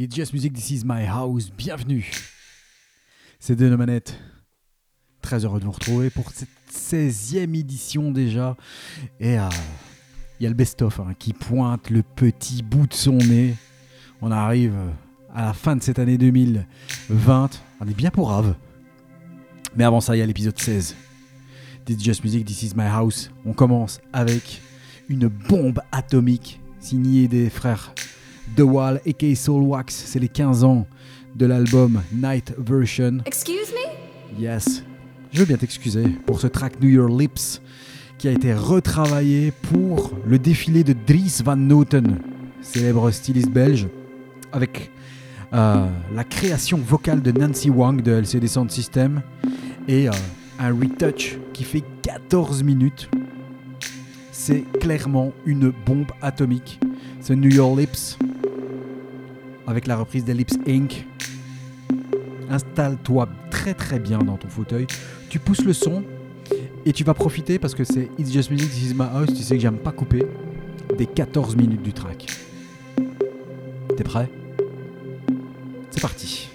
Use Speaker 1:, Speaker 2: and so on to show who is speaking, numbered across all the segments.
Speaker 1: It's Just Music, This Is My House, bienvenue. C'est de nos manettes. Très heureux de vous retrouver pour cette 16e édition déjà. Et euh, il y a le best-of hein, qui pointe le petit bout de son nez. On arrive euh, à la fin de cette année 2020. On est bien pour Rave. Mais avant ça, il y a l'épisode 16. It's Just Music, This Is My House. On commence avec une bombe atomique signée des frères The Wall et Soul Wax. C'est les 15 ans de l'album Night Version.
Speaker 2: Excuse me?
Speaker 1: Yes. Je veux bien t'excuser pour ce track New Your Lips qui a été retravaillé pour le défilé de Dries Van Noten, célèbre styliste belge, avec euh, la création vocale de Nancy Wang de LCD Sound System et euh, un retouch qui fait 14 minutes. C'est clairement une bombe atomique. C'est New Your Lips avec la reprise des Lips Inc. Installe-toi très très bien dans ton fauteuil. Tu pousses le son et tu vas profiter parce que c'est It's Just Music, This Is My House. Tu sais que j'aime pas couper des 14 minutes du track. T'es prêt? C'est parti.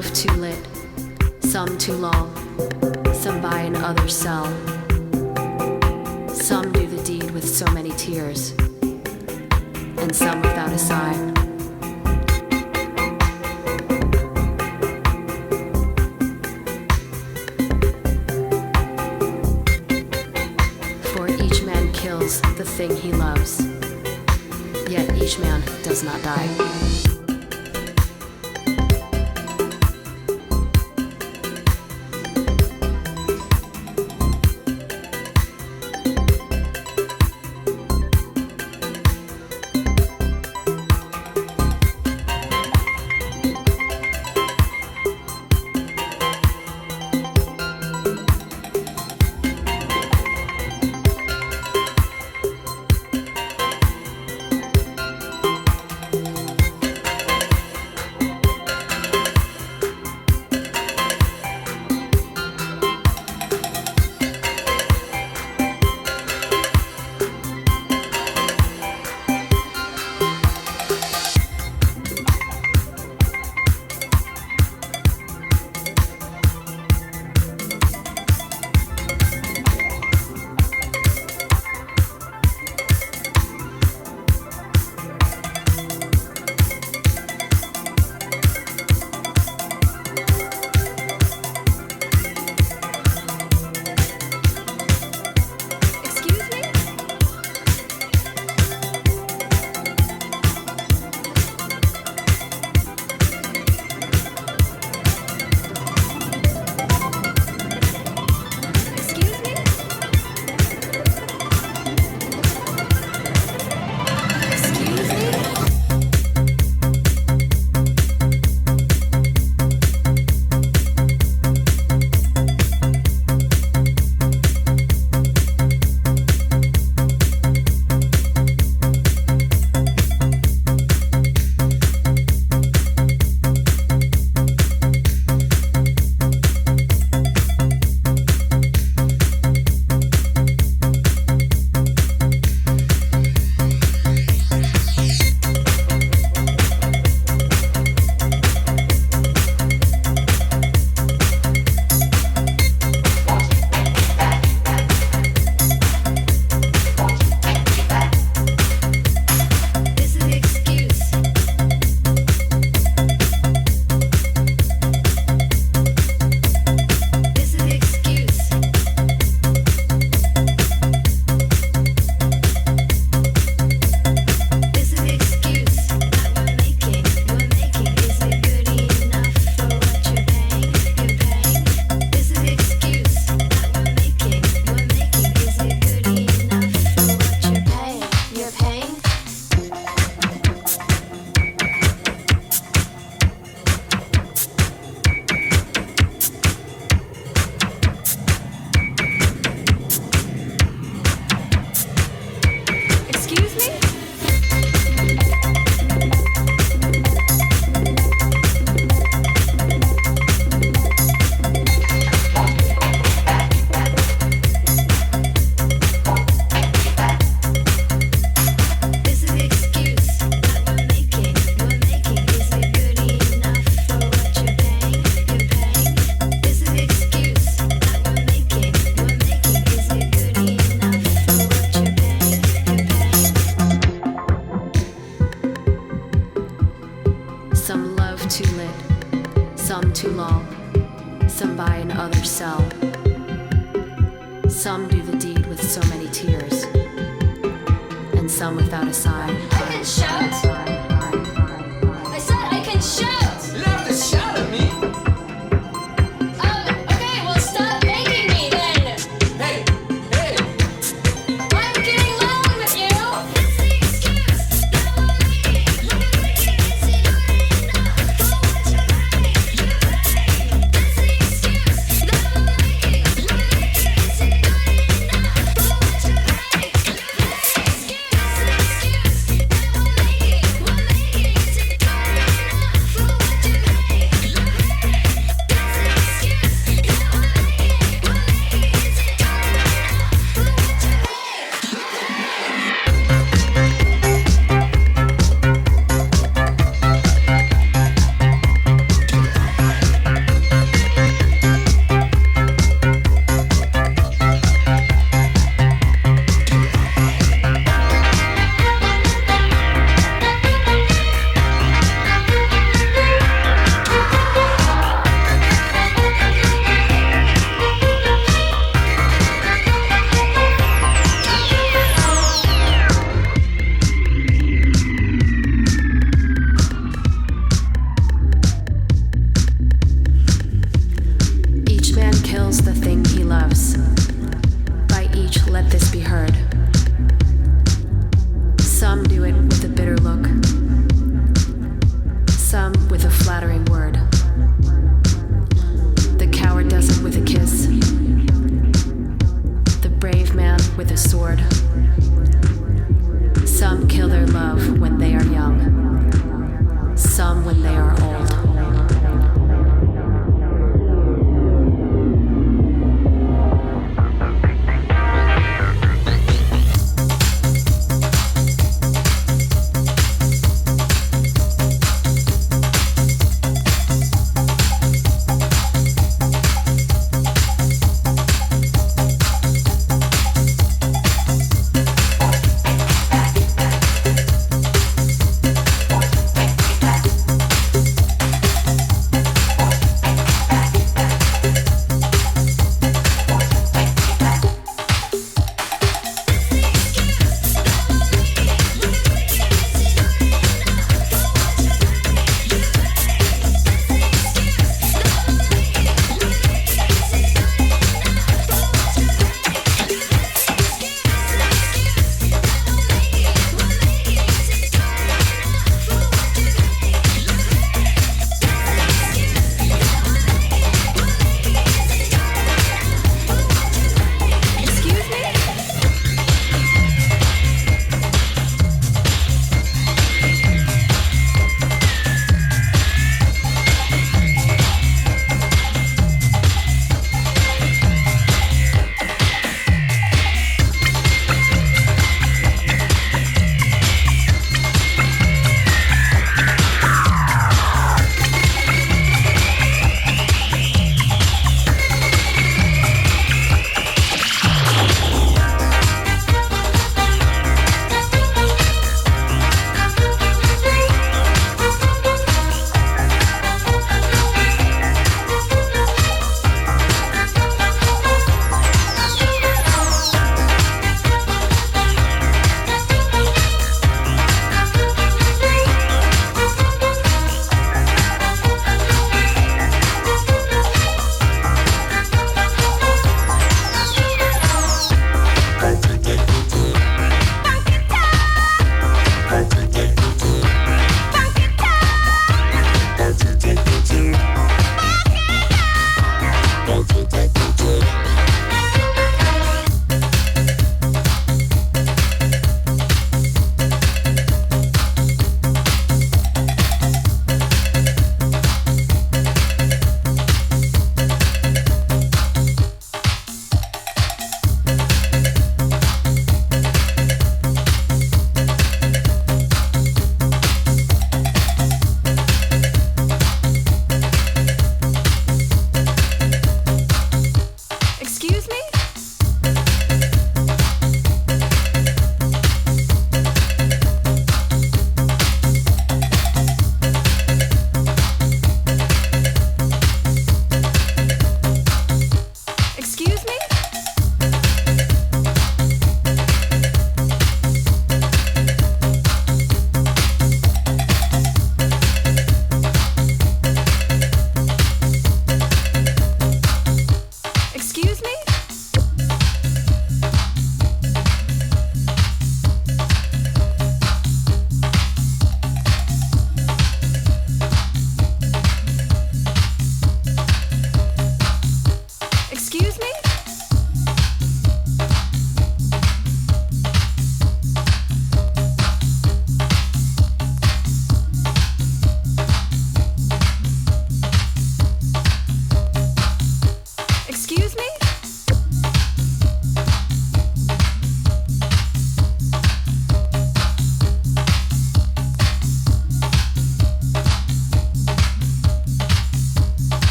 Speaker 3: Some too lit, some too long, some buy and others sell. Some do the deed with so many tears, and some without a sigh. some buy and others sell. Some do the deed with so many tears, and some without a sign.
Speaker 2: I can shout.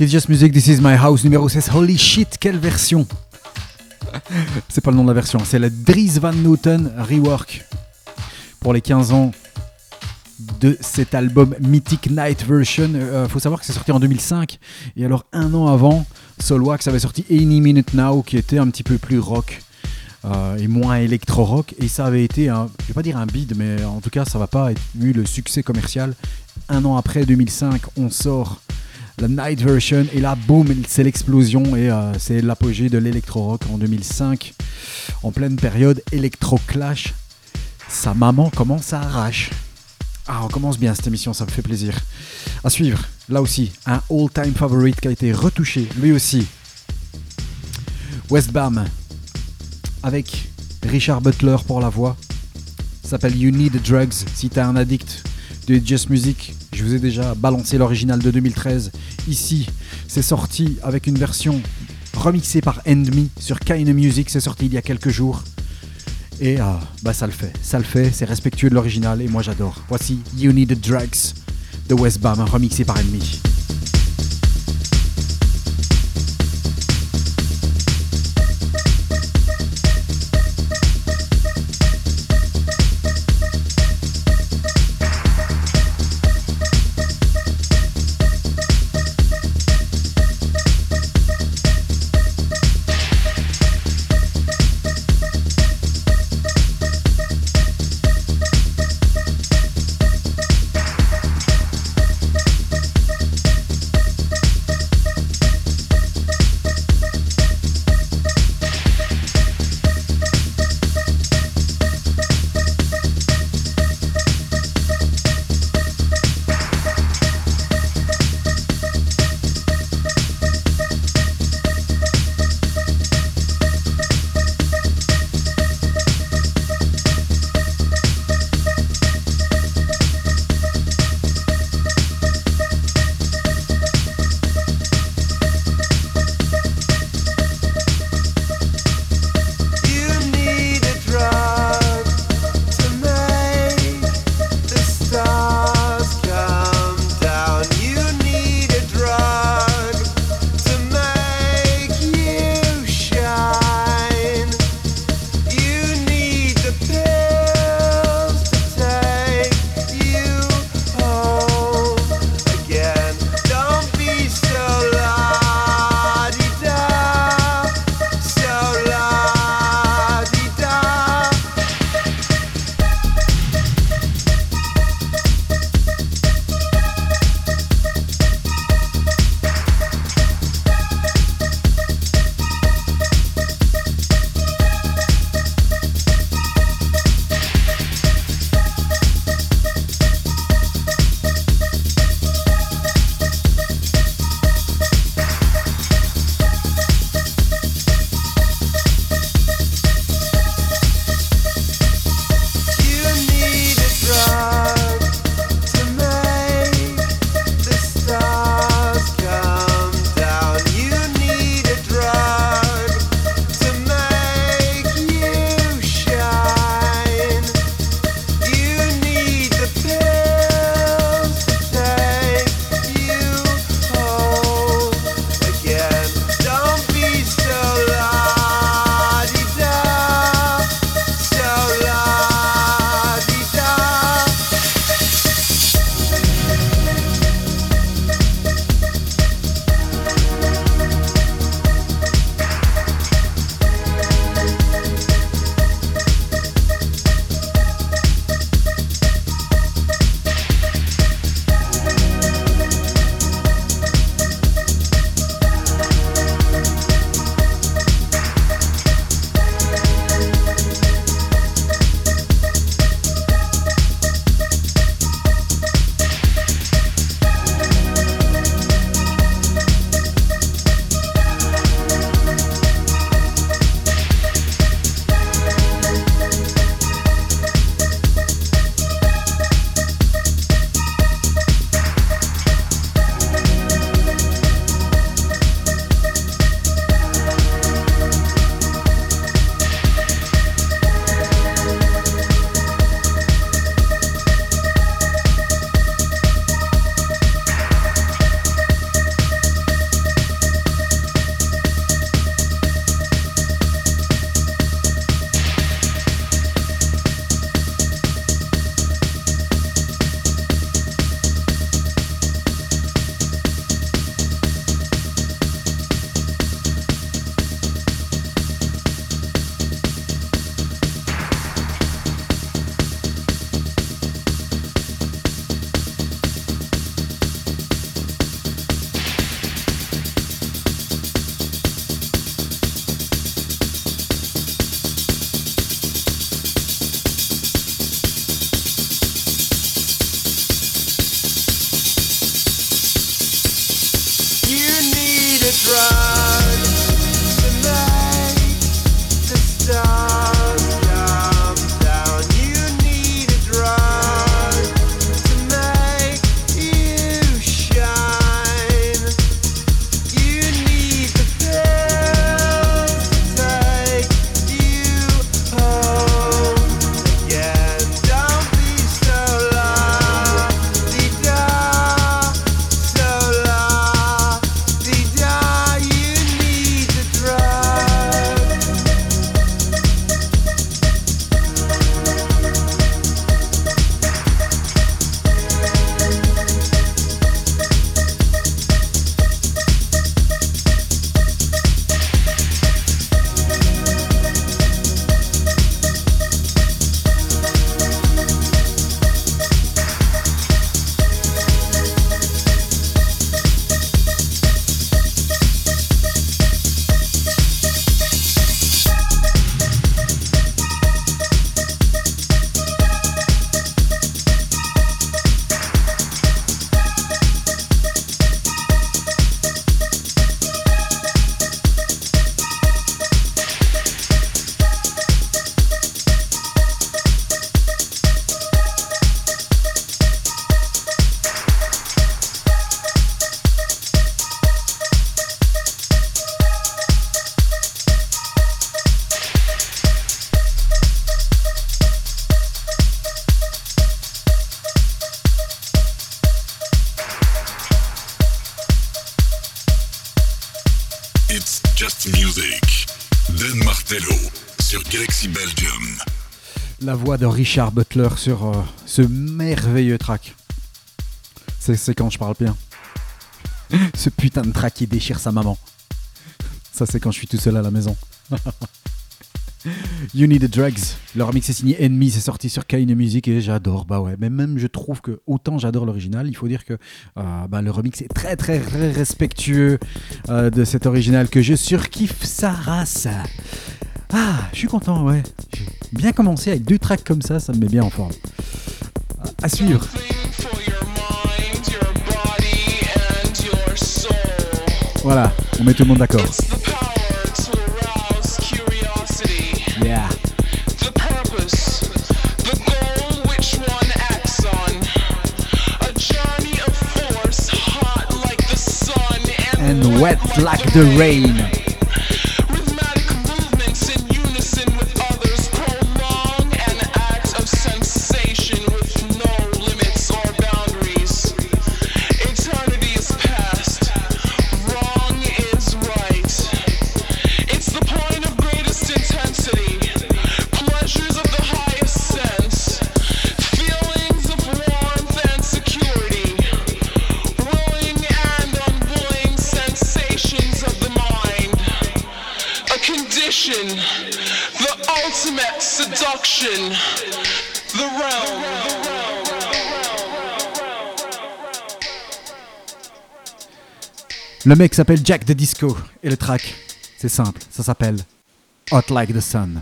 Speaker 1: It's Just Music, This Is My House numéro 16. Holy shit, quelle version C'est pas le nom de la version, c'est la Dries Van Noten Rework. Pour les 15 ans de cet album Mythic Night Version. Euh, faut savoir que c'est sorti en 2005. Et alors, un an avant, Solwax avait sorti Any Minute Now, qui était un petit peu plus rock. euh, et moins électro-rock. Et ça avait été, un, je vais pas dire un bide, mais en tout cas, ça va pas être eu le succès commercial. Un an après, 2005, on sort la Night Version et là boum c'est l'explosion et euh, c'est l'apogée de l'électro-rock en 2005 en pleine période électro-clash. Sa maman commence à arrache. Ah on commence bien cette émission ça me fait plaisir. À suivre là aussi un all-time favorite qui a été retouché lui aussi. Westbam avec Richard Butler pour la voix. S'appelle You Need Drugs si t'es un addict de Just Music. Je vous ai déjà balancé l'original de 2013 ici c'est sorti avec une version remixée par Endme sur Kind Music. C'est sorti il y a quelques jours. Et ah, bah ça le fait. Ça le fait. C'est respectueux de l'original et moi j'adore. Voici You Need Drugs de Westbam remixé par Enemy
Speaker 4: de Richard Butler sur euh, ce merveilleux track. C'est quand je parle bien. ce putain de track qui déchire sa maman. Ça, c'est quand je suis tout seul à la maison. You Need the Drugs. Le remix est signé Enemy, c'est sorti sur Kine Music et j'adore. Bah ouais, mais même je trouve que autant j'adore l'original, il faut dire que euh, bah, le remix est très très très respectueux euh, de cet original que je surkiffe sa race. Ah, je suis content, ouais. Bien commencé avec deux tracks comme ça, ça me met bien en forme. À suivre. Voilà, on met tout le monde d'accord. Yeah. And wet like the rain. Le mec s'appelle Jack the Disco et le track, c'est simple, ça s'appelle Hot Like the Sun.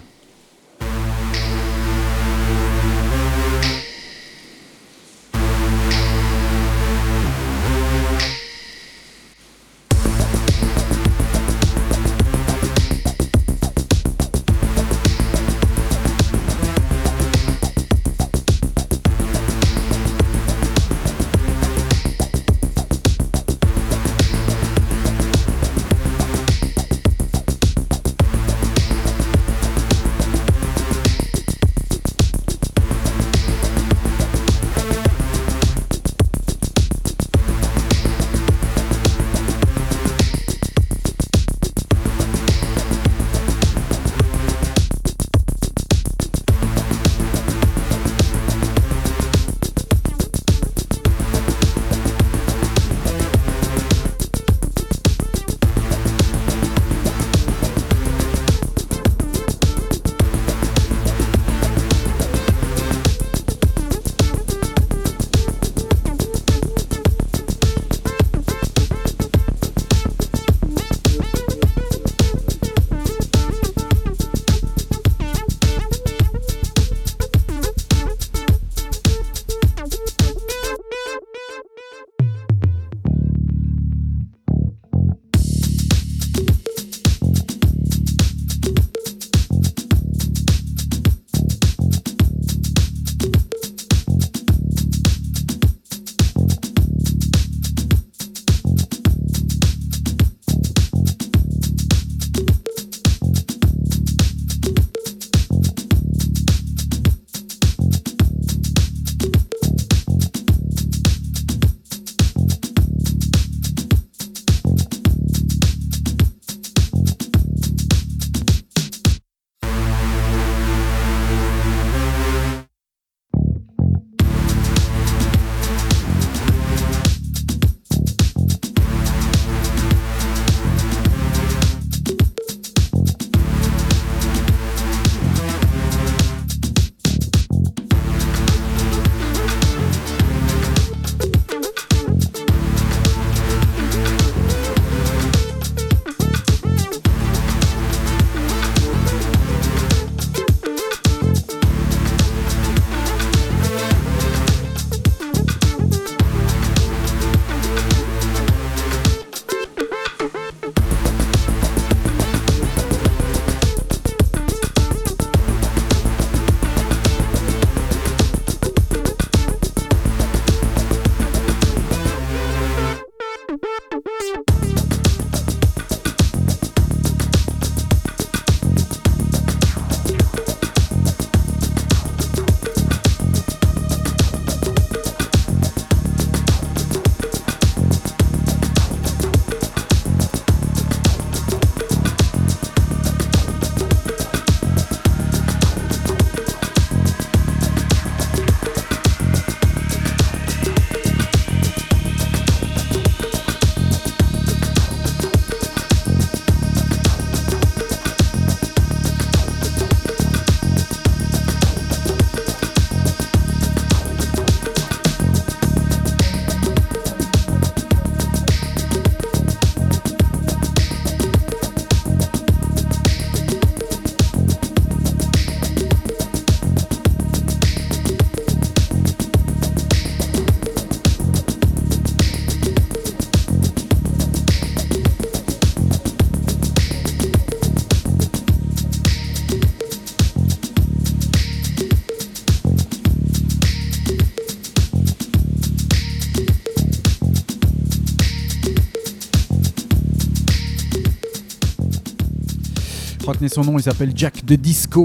Speaker 1: Son nom, il s'appelle Jack de Disco.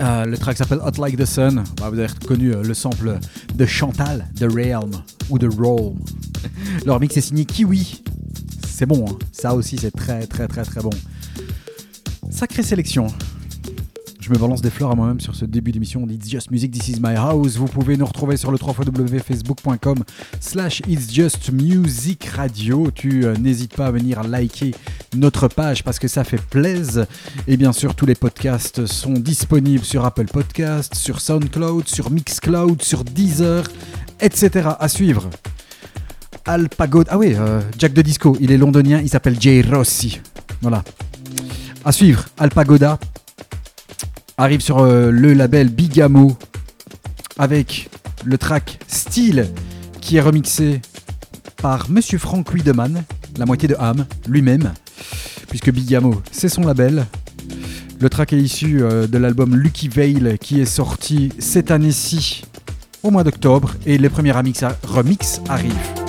Speaker 1: Euh, le track s'appelle Hot Like the Sun. Bah, vous avez reconnu euh, le sample de Chantal, de Realm ou de Roll. Leur mix est signé Kiwi. C'est bon, hein. ça aussi c'est très très très très bon. Sacrée sélection. Je me balance des fleurs à moi-même sur ce début d'émission d'It's Just Music, This is My House. Vous pouvez nous retrouver sur le www.facebook.com slash It's Just Music Radio. Tu euh, n'hésites pas à venir liker notre page parce que ça fait plaisir. Et bien sûr, tous les podcasts sont disponibles sur Apple Podcasts, sur SoundCloud, sur Mixcloud, sur Deezer, etc. À suivre. Alpagod. Ah oui, euh, Jack de Disco, il est londonien, il s'appelle Jay Rossi. Voilà. À suivre, Alpagoda arrive sur euh, le label Bigamo avec le track Style qui est remixé par Monsieur Frank Wiedemann, la moitié de Ham, lui-même, puisque Bigamo c'est son label. Le track est issu euh, de l'album Lucky Veil qui est sorti cette année-ci au mois d'octobre et les premiers remix, remix arrivent.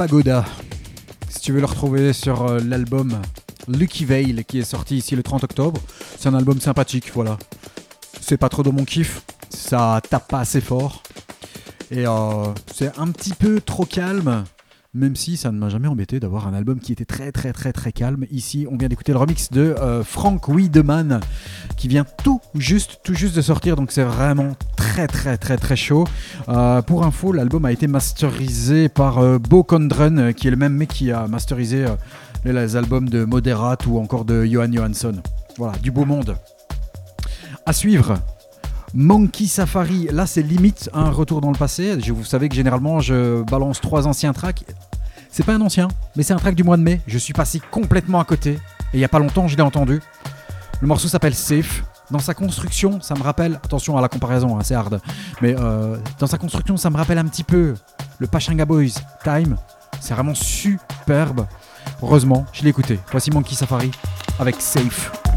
Speaker 1: Alpagoda. Si tu veux le retrouver sur euh, l'album Lucky Veil qui est sorti ici le 30 octobre, c'est un album sympathique, voilà. C'est pas trop de mon kiff, ça tape pas assez fort. Et euh, c'est un petit peu trop calme, même si ça ne m'a jamais embêté d'avoir un album qui était très très très très calme. Ici, on vient d'écouter le remix de euh, Frank Wiedemann qui vient tout juste tout juste de sortir, donc c'est vraiment très très très très chaud. Euh, pour info, l'album a été masterisé par euh, Bo Condren, euh, qui est le même mec qui a masterisé les, albums de Moderat ou encore de Johan Johansson. Voilà, du beau monde. À suivre. Monkey Safari, là c'est limite un retour dans le passé. Vous savez que généralement je balance trois anciens tracks. C'est pas un ancien, mais c'est un track du mois de mai. Je suis passé complètement à côté. Et il y a pas longtemps, je l'ai entendu. Le morceau s'appelle Safe. Dans sa construction, ça me rappelle, attention à la comparaison, hein, c'est hard, mais euh, dans sa construction, ça me rappelle un petit peu le Pachinga Boys Time. C'est vraiment superbe. Heureusement, je l'ai écouté. Voici Monkey Safari avec. Safe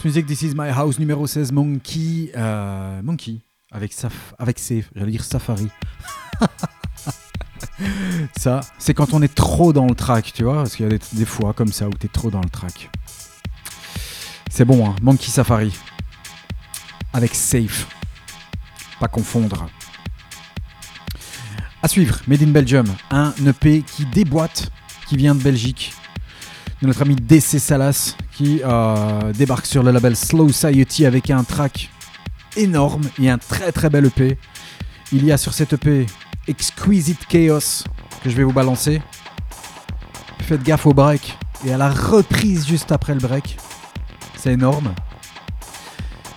Speaker 5: Music,
Speaker 1: This Is My House numéro 16, Monkey. euh, Monkey, avec, Saf avec Safe, j'allais dire Safari. ça, c'est quand on est trop dans le track, tu vois, parce qu'il y a des, des fois comme ça où t'es trop dans le track. C'est bon, hein, Monkey Safari. Avec Safe. Pas confondre. À suivre, Made in Belgium, un EP qui déboîte, qui vient de Belgique, de notre ami DC Salas, qui euh, débarque sur le label Slow Society avec un track énorme et un très très bel EP. Il y a sur cet EP Exquisite Chaos que je vais vous balancer. Faites gaffe au break et à la reprise juste après le break. C'est énorme.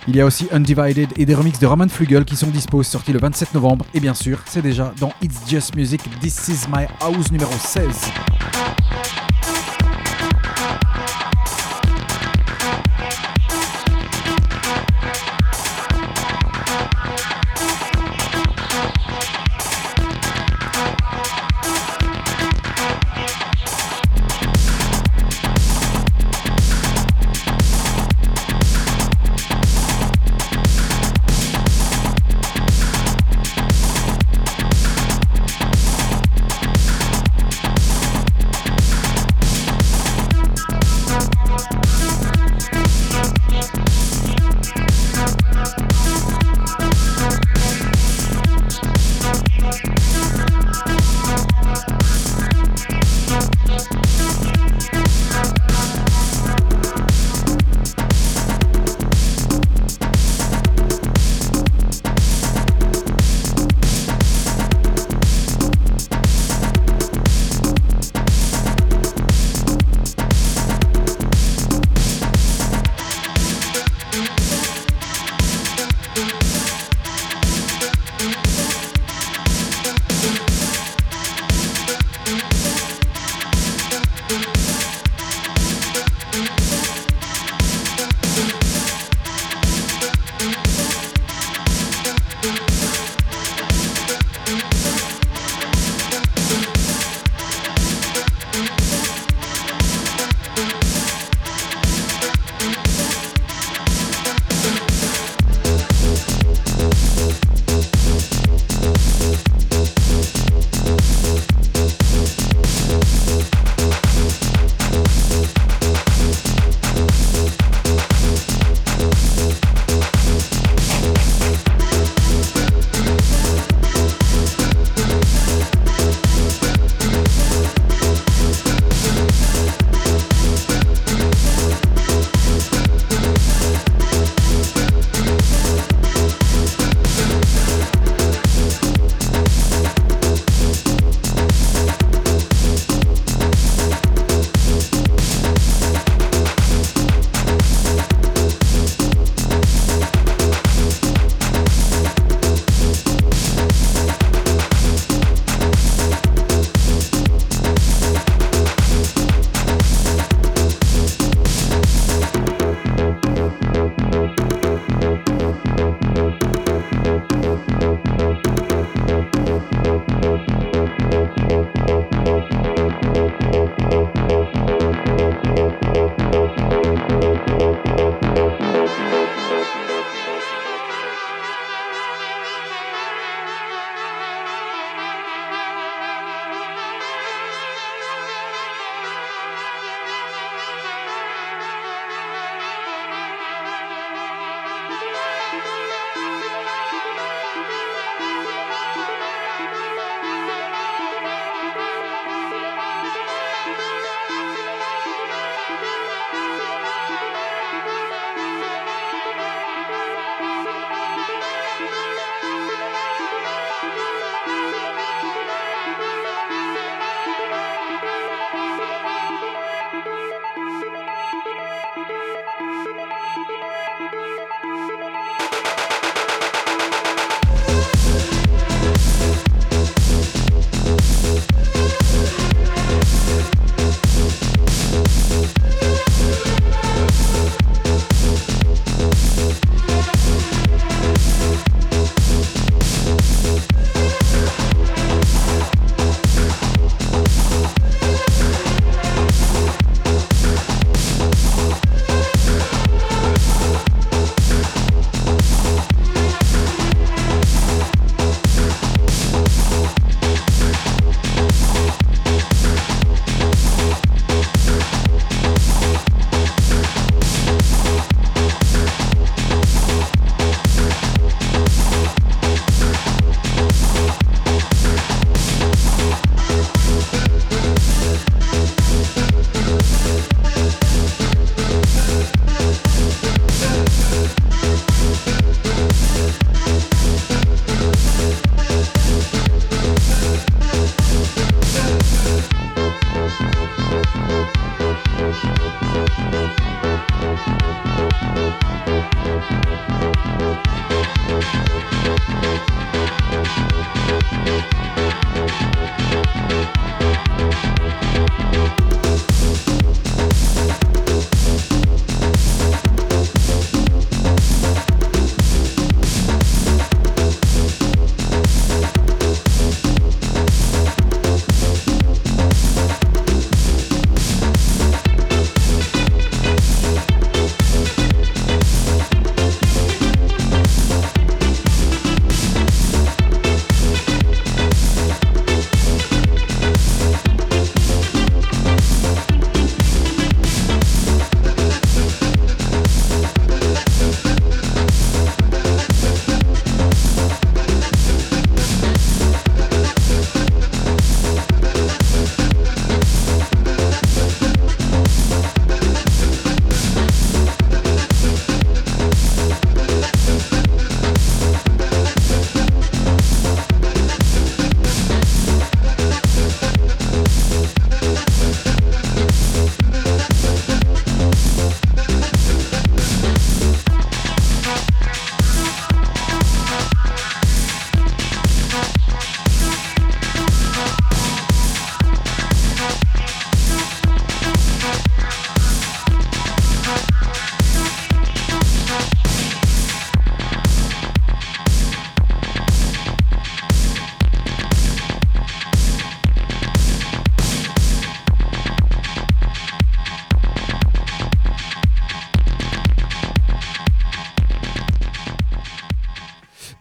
Speaker 1: Il y a aussi Undivided et des remixes de Roman Flugel qui sont dispo, sortis le 27 novembre. Et bien sûr, c'est déjà dans It's Just Music, This Is My House numéro 16.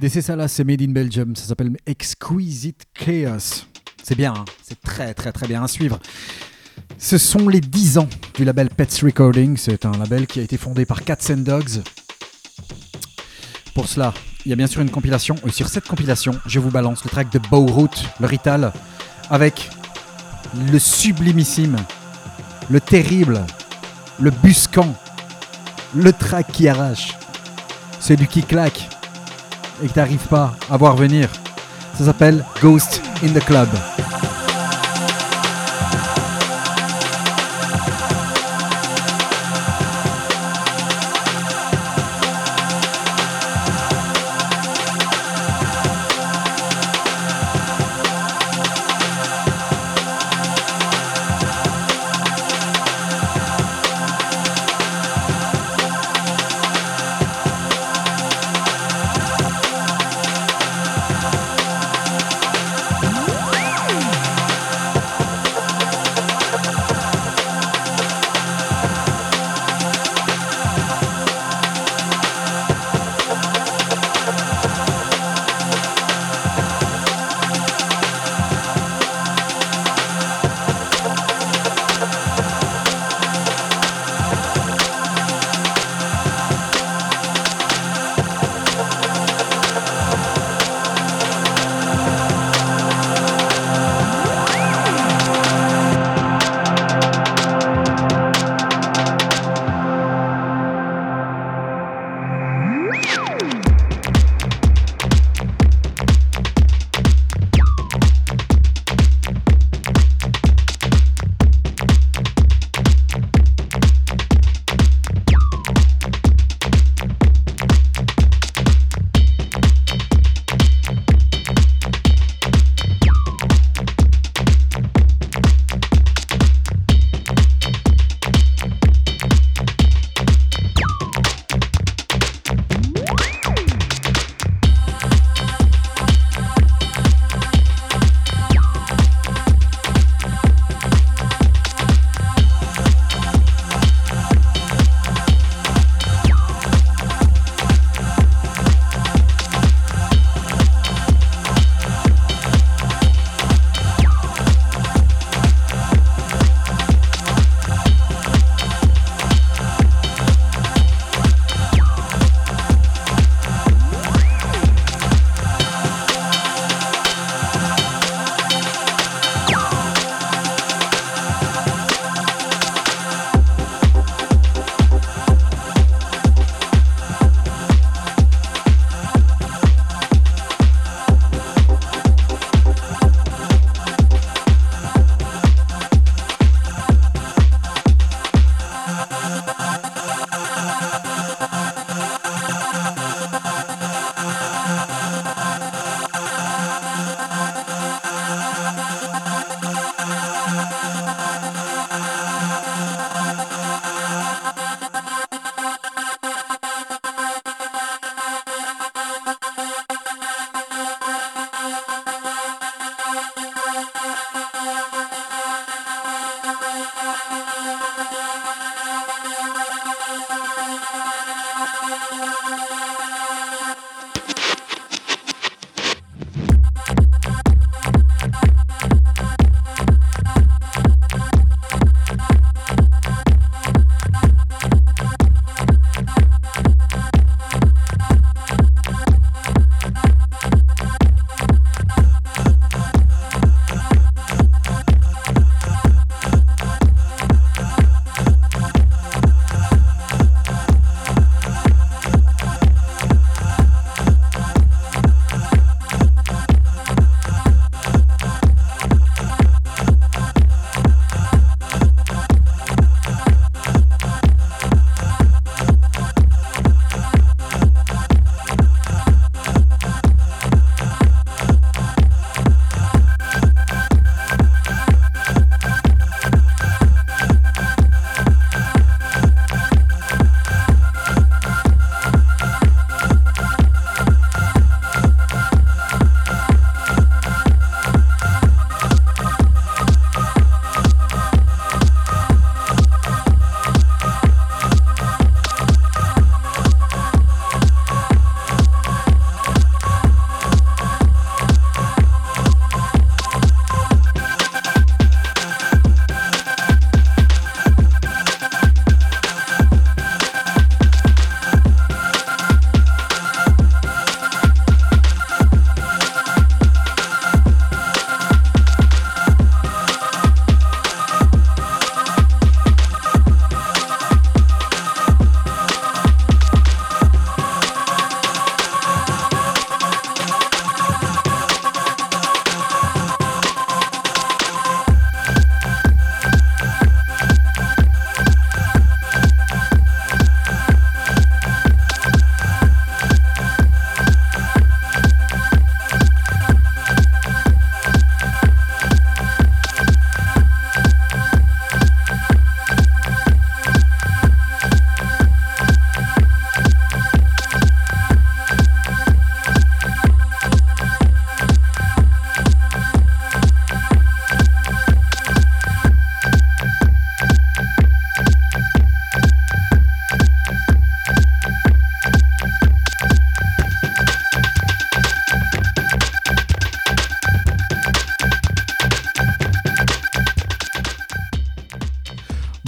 Speaker 1: Laissez ça là, c'est Made in Belgium. Ça s'appelle Exquisite Chaos. C'est bien, hein c'est très très très bien à suivre. Ce sont les 10 ans du label Pets Recording. C'est un label qui a été fondé par Cats and Dogs. Pour cela, il y a bien sûr une compilation. Et sur cette compilation, je vous balance le track de Bowroot, le Rital, avec le sublimissime, le terrible, le buscan, le track qui arrache, celui qui claque et que t'arrives pas à voir venir. Ça s'appelle Ghost in the Club.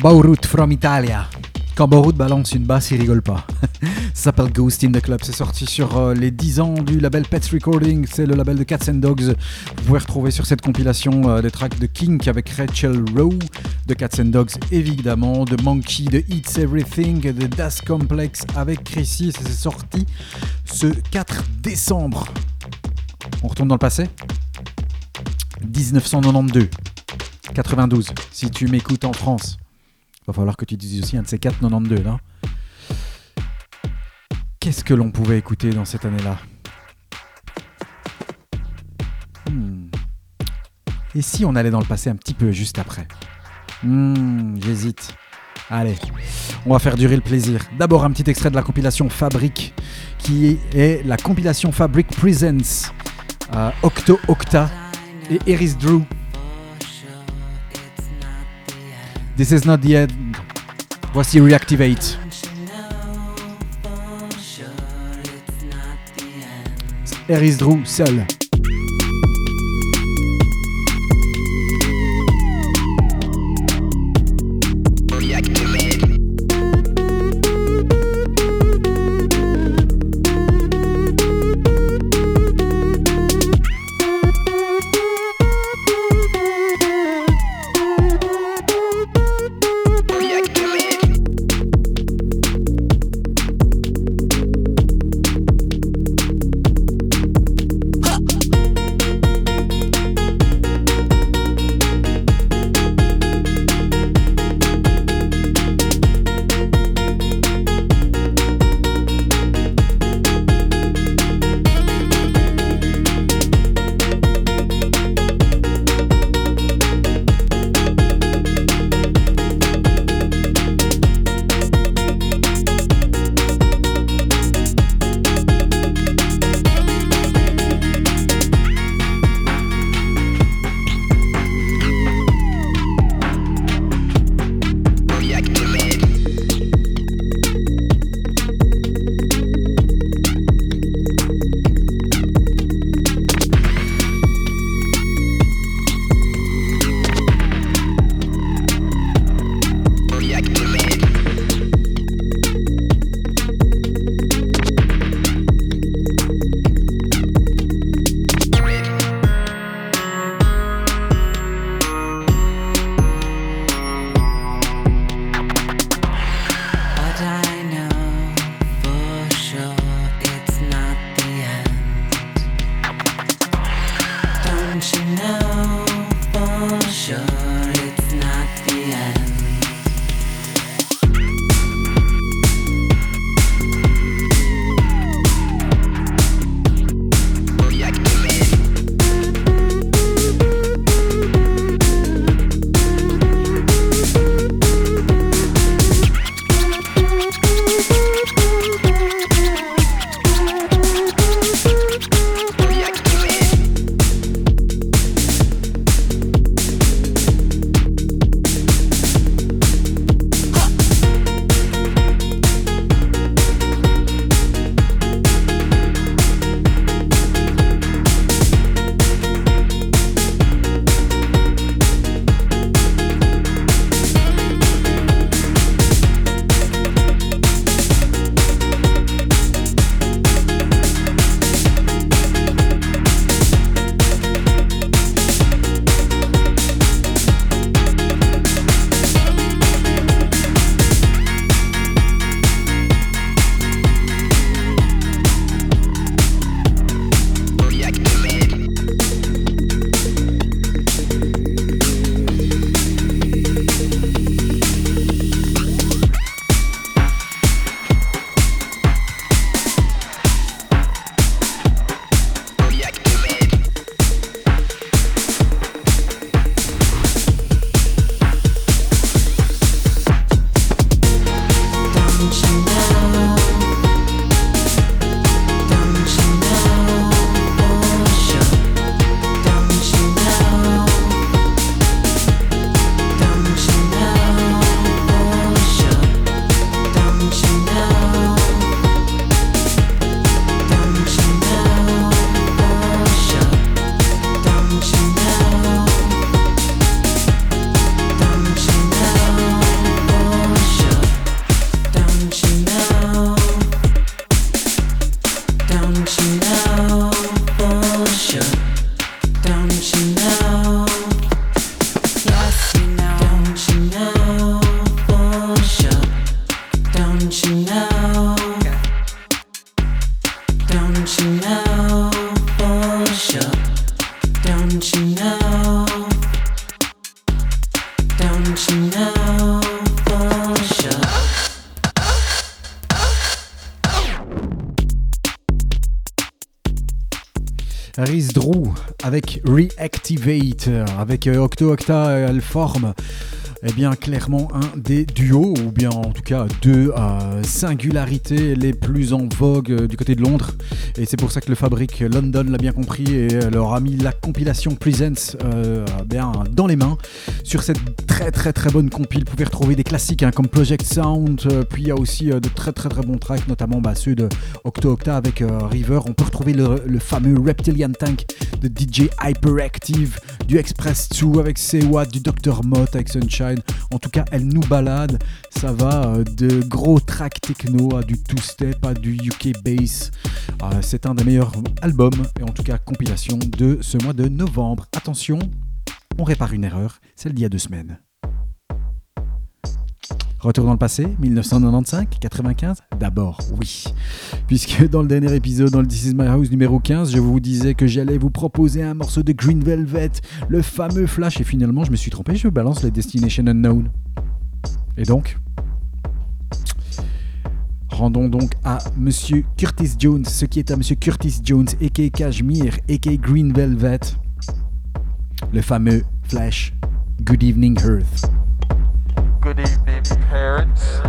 Speaker 1: Baurut from Italia. Quand Baurut balance une basse, il rigole pas. Ça s'appelle Ghost in the Club. C'est sorti sur euh, les 10 ans du label Pets Recording. C'est le label de Cats and Dogs. Vous pouvez retrouver sur cette compilation euh, des tracks de Kink avec Rachel Rowe, de Cats and Dogs évidemment, de Monkey, de Eats Everything, de Das Complex avec Chrissy. Ça s'est sorti ce 4 décembre. On retourne dans le passé 1992. 92. Si tu m'écoutes en France, va falloir que tu dises aussi un de ces 4 92 là. Qu'est-ce que l'on pouvait écouter dans cette année-là? Hmm. Et si on allait dans le passé un petit peu juste après? Hmm, J'hésite. Allez, on va faire durer le plaisir. D'abord un petit extrait de la compilation Fabric, qui est la compilation Fabric Presents euh, Octo Octa et Eris Drew. This is not the end. Voici Reactivate. Eris Drew seul. Euh, Octo Octa, euh, elle forme eh bien clairement un des duos, ou bien en tout cas deux euh, singularités les plus en vogue euh, du côté de Londres. Et c'est pour ça que le Fabrique London l'a bien compris et euh, leur a mis la compilation Presents euh, bien dans les mains. Sur cette très très très bonne compile, vous pouvez retrouver des classiques hein, comme Project Sound, euh, puis il y a aussi euh, de très très très bons tracks, notamment bah, ceux de Octo Octa avec euh, River. On peut retrouver le, fameux Reptilian Tank de DJ Hyperactive, du Express 2 avec Sewa, du Dr. Mott avec Sunshine. En tout cas, elle nous balade. Ça va de gros tracks techno à du two-step, à du UK bass. C'est un des meilleurs albums, et en tout cas compilation de ce mois de novembre. Attention, on répare une erreur, celle d'il y a deux semaines. Retour dans le passé, 1995, 95 D'abord, oui. Puisque dans le dernier épisode, dans le This Is My House numéro 15, je vous disais que j'allais vous proposer un morceau de Green Velvet, le fameux Flash, et finalement je me suis trompé, je balance le Destination Unknown. Et donc Rendons donc à Monsieur Curtis Jones, ce qui est à Monsieur Curtis Jones, a.k.a. Cashmere, a.k.a. Green Velvet, le fameux Flash. Good evening, Earth.
Speaker 6: Good evening, parents.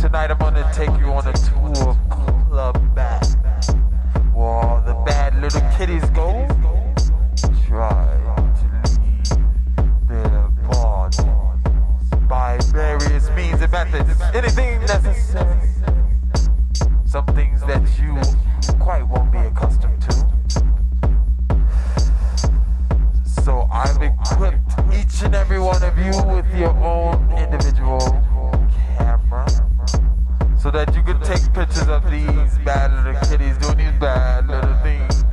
Speaker 6: Tonight I'm gonna take you on a tour of Club Bad. Where the bad little kitties go. Try to leave their bodies by various means and methods. Anything necessary. Some things that you quite won't be accustomed to. So I've equipped each and every one of you with your own individual camera so that you can take pictures of these bad little kitties doing these bad little things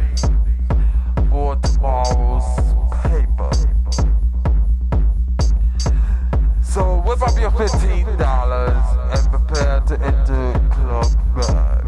Speaker 6: for tomorrow's paper. So whip up your fifteen dollars and prepare to enter Club.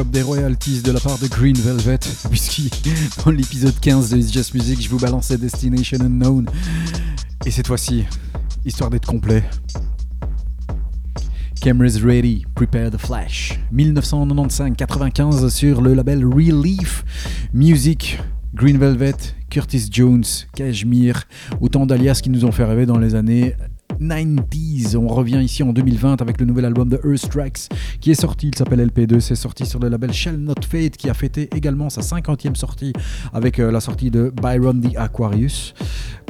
Speaker 1: Des royalties de la part de Green Velvet, puisqu'il, dans l'épisode 15 de It's Just Music, je vous balançais Destination Unknown. Et cette fois-ci, histoire d'être complet. Cameras Ready, Prepare the Flash. 1995-95 sur le label Relief Music. Green Velvet, Curtis Jones, Cashmere, autant d'alias qui nous ont fait rêver dans les années 90s. On revient ici en 2020 avec le nouvel album de Earth Tracks qui est sorti, il s'appelle LP2, c'est sorti sur le label Shall Not Fade qui a fêté également sa 50e sortie avec euh, la sortie de Byron the Aquarius.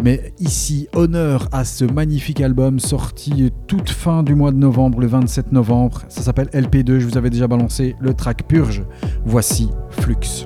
Speaker 1: Mais ici, honneur à ce magnifique album sorti toute fin du mois de novembre, le 27 novembre. Ça s'appelle LP2, je vous avais déjà balancé le track Purge. Voici Flux.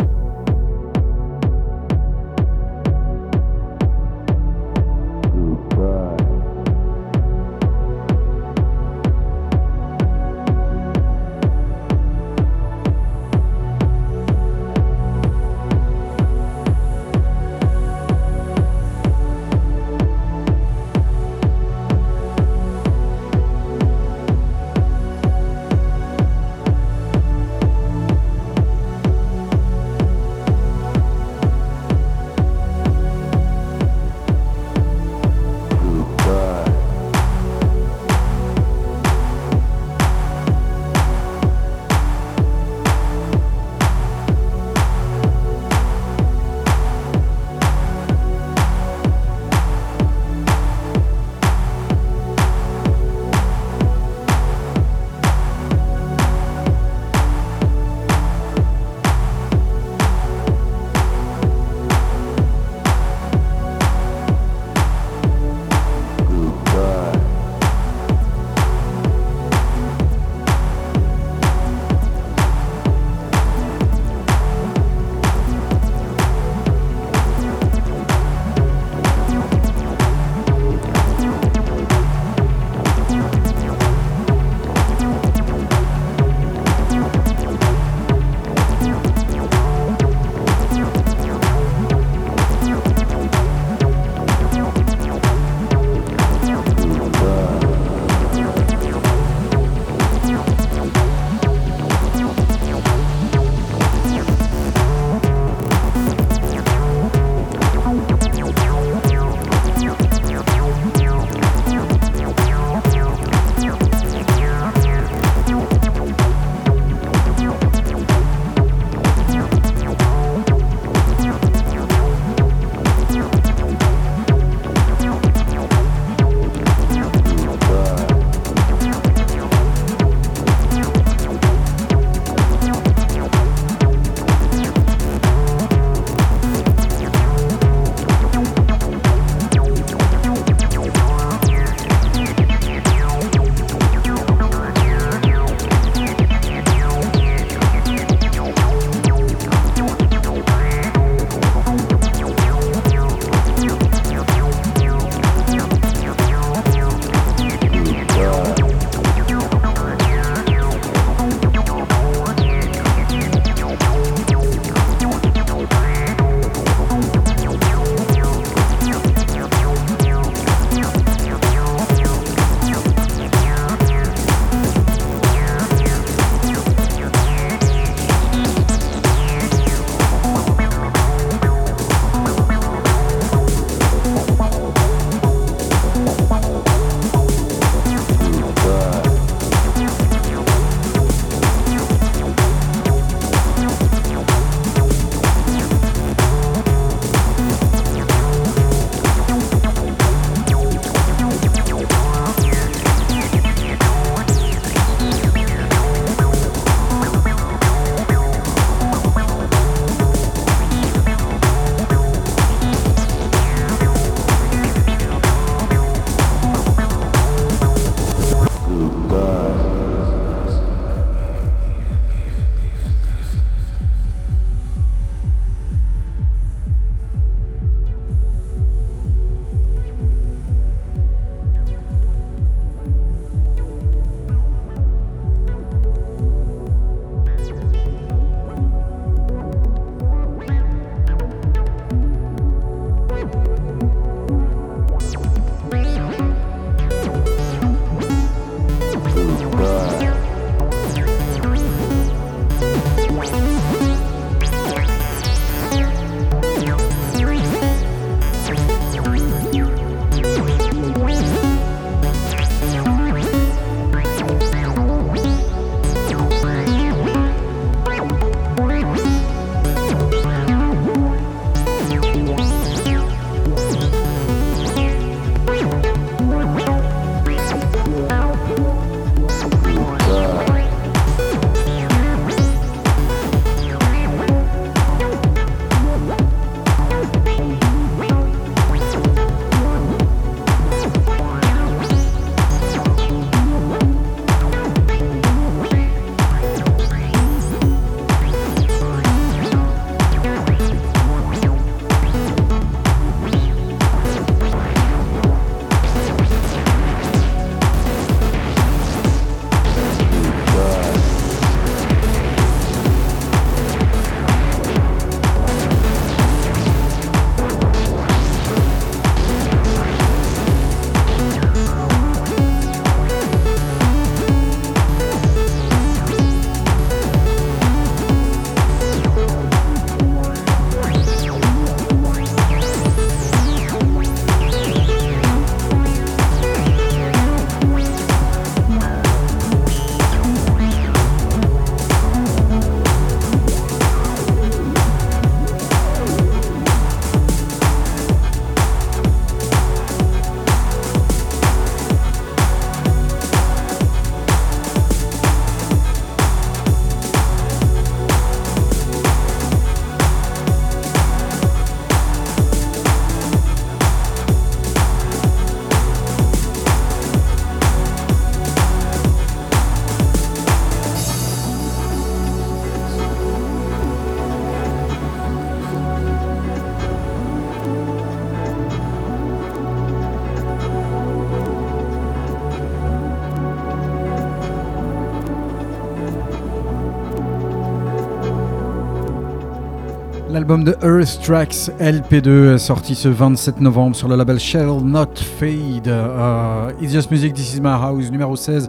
Speaker 1: L'album de Earth Tracks LP2 est sorti ce 27 novembre sur le label Shall Not Fade. Euh, It's Just Music, This Is My House, numéro 16.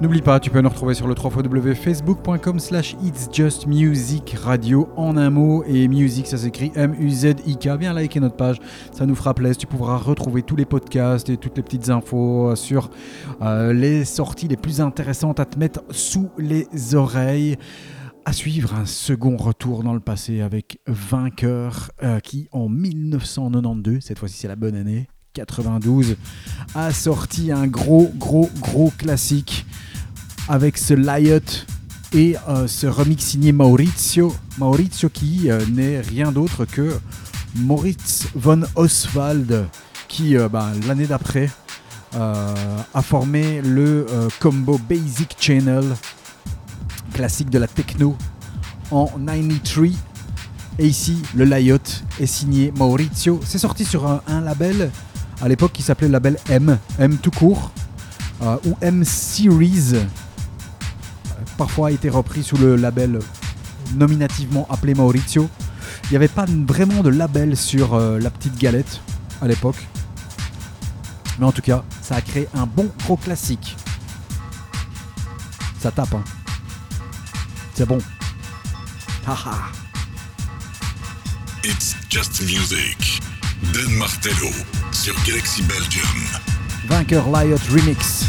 Speaker 1: N'oublie pas, tu peux nous retrouver sur le www.facebook.com slash It's Just Music Radio en un mot. Et music, ça s'écrit M-U-Z-I-K. Viens liker notre page, ça nous fera plaisir. Tu pourras retrouver tous les podcasts et toutes les petites infos sur euh, les sorties les plus intéressantes à te mettre sous les oreilles. À suivre un second retour dans le passé avec Vainqueur euh, qui en 1992, cette fois-ci c'est la bonne année, 92, a sorti un gros gros gros classique avec ce Liot et euh, ce remix signé Maurizio. Maurizio qui euh, n'est rien d'autre que Moritz von Oswald qui bah, l'année d'après a formé le combo Basic Channel classique de la techno en 93. Et ici, le Liot est signé Maurizio. C'est sorti sur un, un label à l'époque qui s'appelait le label M, M tout court, euh, ou M Series. Euh, Parfois a été repris sous le label nominativement appelé Maurizio. Il n'y avait pas vraiment de label sur euh, la petite galette à l'époque. Mais en tout cas, ça a créé un bon gros classique. Ça tape, hein. C'est bon. Haha.
Speaker 5: It's Just Music. Dan Martello sur Galaxy Belgium.
Speaker 1: Vainqueur Liot Remix.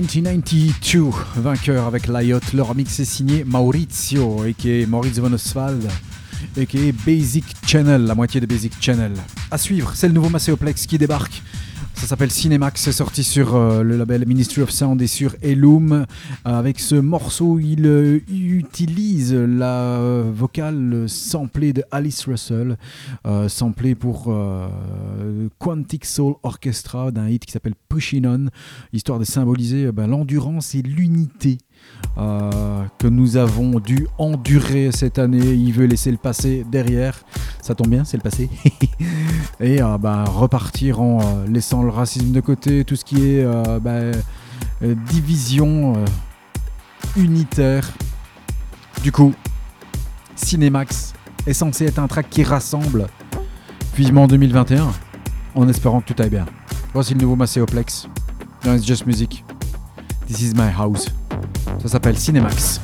Speaker 1: 1992, vainqueur avec Lyot. Le remix est signé Maurizio, et Maurizio von Oswald, et Basic Channel, la moitié de Basic Channel. À suivre, c'est le nouveau Macéoplex qui débarque. Ça s'appelle Cinemax, c'est sorti sur euh, le label Ministry of Sound et sur Elum. Euh, avec ce morceau, il euh, utilise la vocale samplée de Alice Russell, samplée pour Quantic Soul Orchestra d'un hit qui s'appelle Pushing On, histoire de symboliser euh, ben, l'endurance et l'unité. euh, que nous avons dû endurer cette année, il veut laisser le passé derrière. Ça tombe bien, c'est le passé. et euh, ben, repartir en euh, laissant le racisme de côté, tout ce qui est ben, division unitaire. Du coup, Cinemax est censé être un track qui rassemble vivement 2021, en espérant que tout aille bien. Voici le nouveau Macéoplex dans It's Just Music. This is my house. Ça s'appelle Cinemax.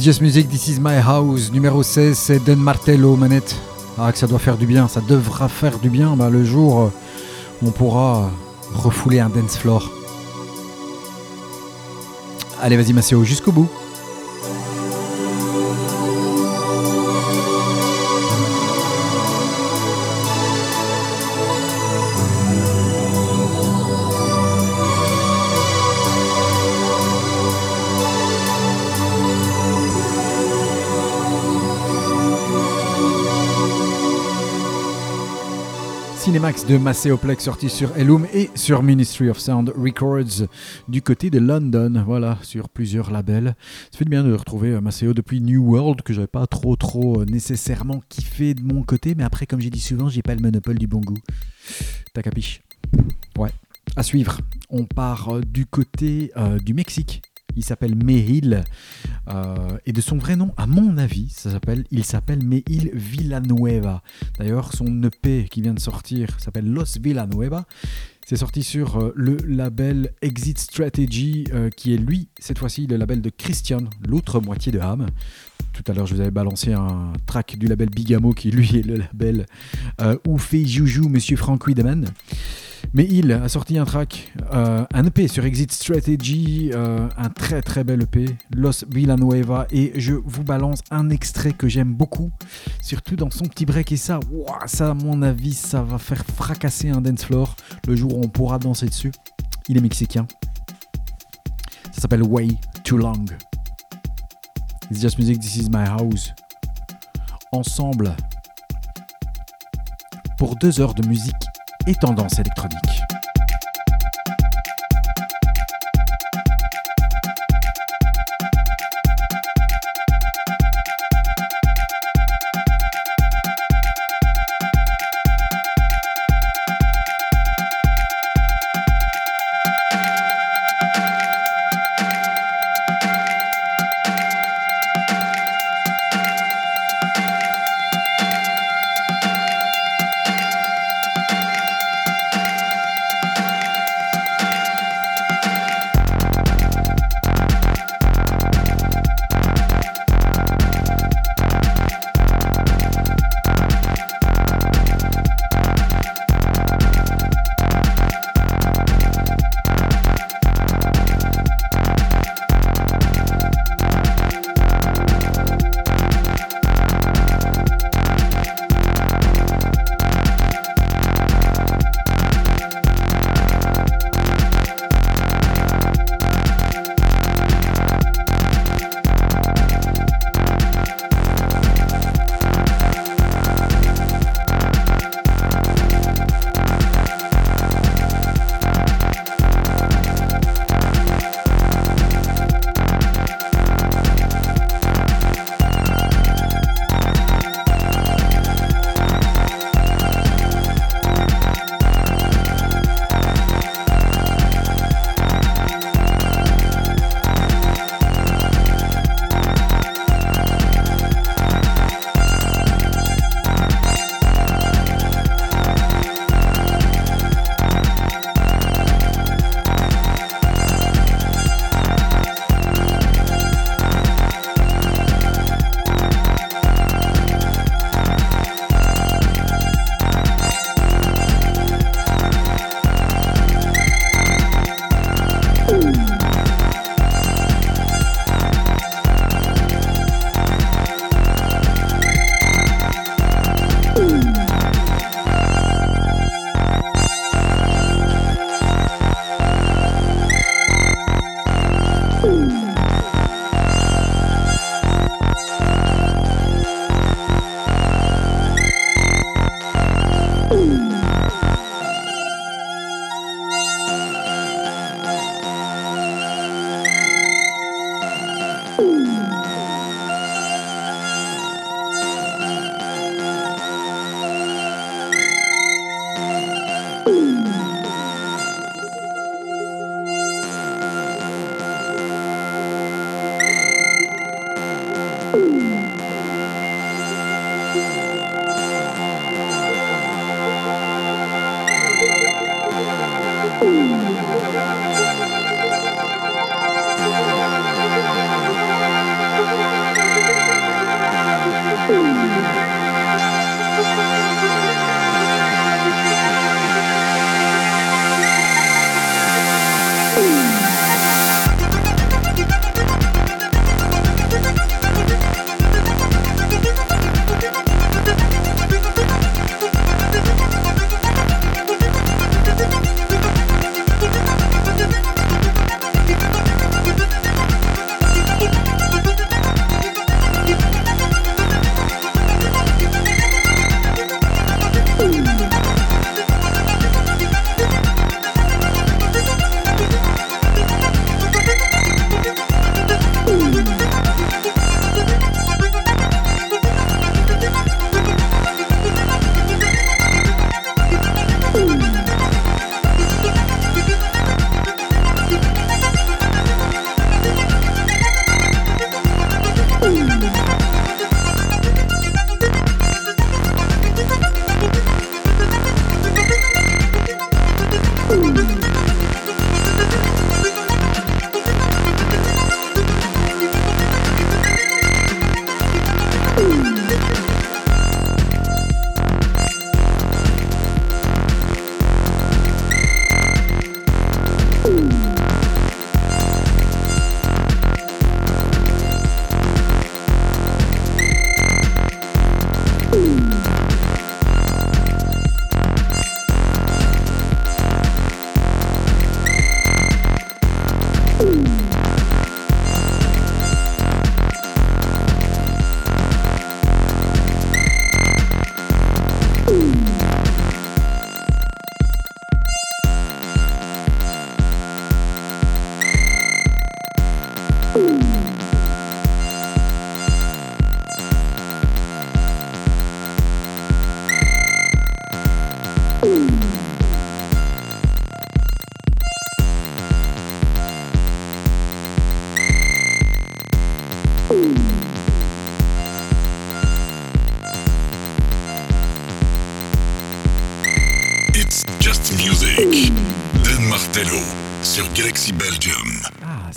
Speaker 1: Just Music, This Is My House, numéro 16, c'est Dan Martello, manette. Ah, que ça doit faire du bien, ça devra faire du bien bah, le jour euh, on pourra refouler un dance floor. Allez, vas-y, Maceo, jusqu'au bout. Cinemax de Macéoplex sorti sur Elum et sur Ministry of Sound Records du côté de London. Voilà, sur plusieurs labels. Ça fait bien de retrouver euh, Maceo depuis New World que j'avais pas trop trop euh, nécessairement kiffé de mon côté, mais après comme j'ai dit souvent, j'ai pas le monopole du bon goût. T'as capiche Ouais. À suivre, on part euh, du côté du Mexique. Il s'appelle Mehil. euh, et de son vrai nom, à mon avis, ça s'appelle, il s'appelle Mehil Villanueva. D'ailleurs, son EP qui vient de sortir s'appelle Los Villanueva. C'est sorti sur euh, le label Exit Strategy, euh, qui est lui, cette fois-ci, le label de Christian, l'autre moitié de Ham. Tout à l'heure, je vous avais balancé un track du label Bigamo, qui lui est le label où fait Joujou Monsieur Frank Wiedemann. Mais il a sorti un track, euh, un EP sur Exit Strategy, euh, un très très bel EP, Los Villanueva, et je vous balance un extrait que j'aime beaucoup, surtout dans son petit break, et ça, ça à mon avis, ça va faire fracasser un dance floor le jour où on pourra danser dessus. Il est mexicain. Ça s'appelle Way Too Long. It's Just Music, This Is My House. Ensemble, pour deux heures de musique et tendance électronique.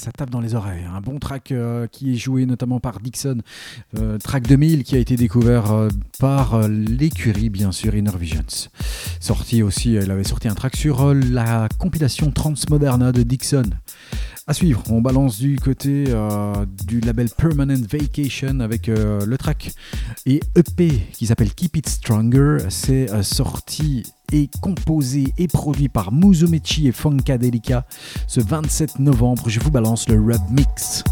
Speaker 1: Ça tape dans les oreilles. Un bon track euh, qui est joué notamment par Dixon, euh, track 2000 qui a été découvert euh, par l'écurie, bien sûr, Inner Visions. Sorti aussi, elle avait sorti un track sur la compilation Transmoderna de Dixon. À suivre, on balance du côté du label Permanent Vacation avec le track et EP qui s'appelle Keep It Stronger. C'est sorti et composé et produit par Muzumechi et Funkadelica ce 27 novembre. Je vous balance le Rub Mix.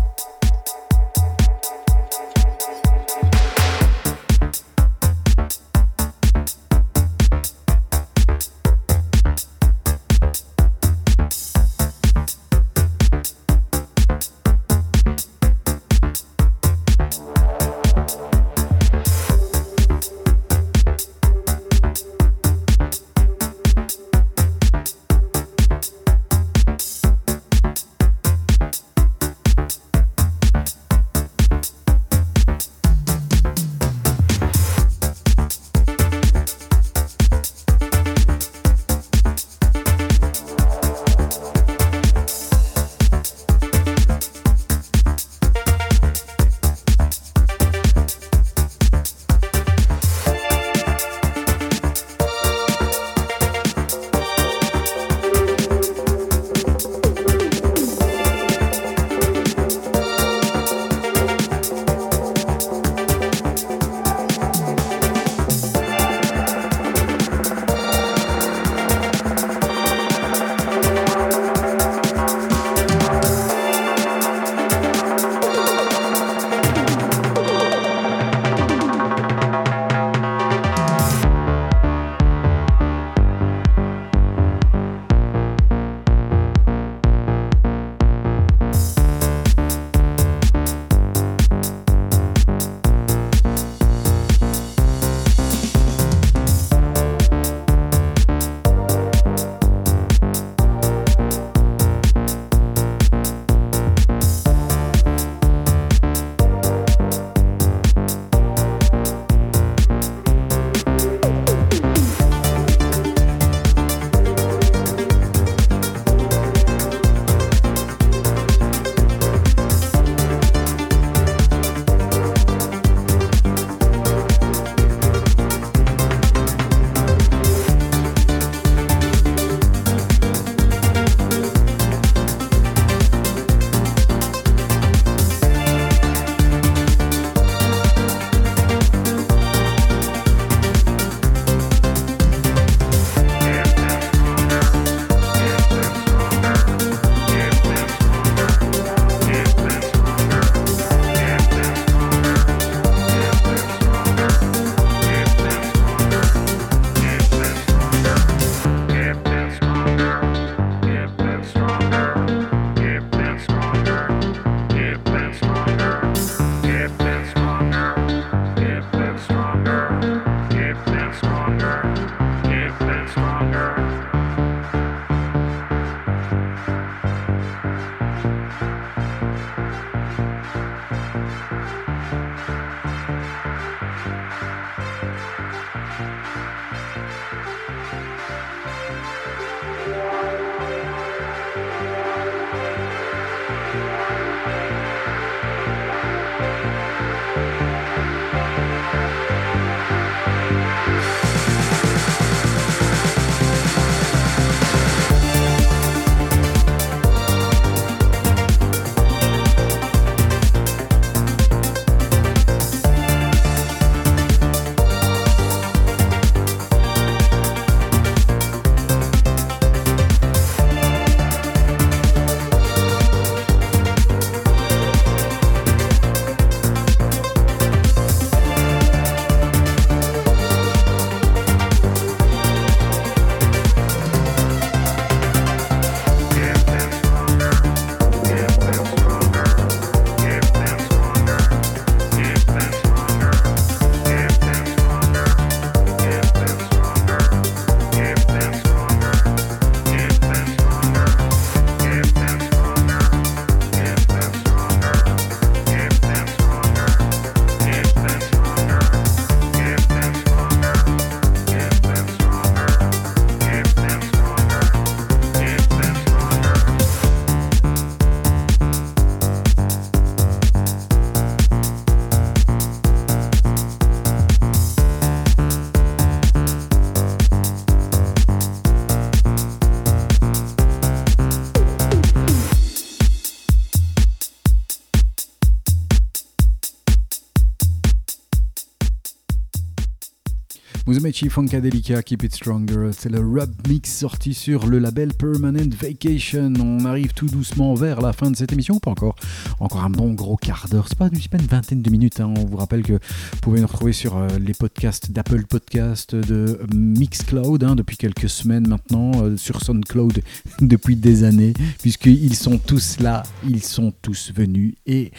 Speaker 1: Musumechi Funkadelica, Keep It Stronger. C'est le rub mix sorti sur le label Permanent Vacation. On arrive tout doucement vers la fin de cette émission ou pas encore Encore un bon gros quart d'heure. C'est pas, une vingtaine de minutes. hein. On vous rappelle que vous pouvez nous retrouver sur euh, les podcasts d'Apple Podcast, de Mixcloud hein, depuis quelques semaines maintenant, euh, sur SoundCloud depuis des années, puisqu'ils sont tous là, ils sont tous venus. Et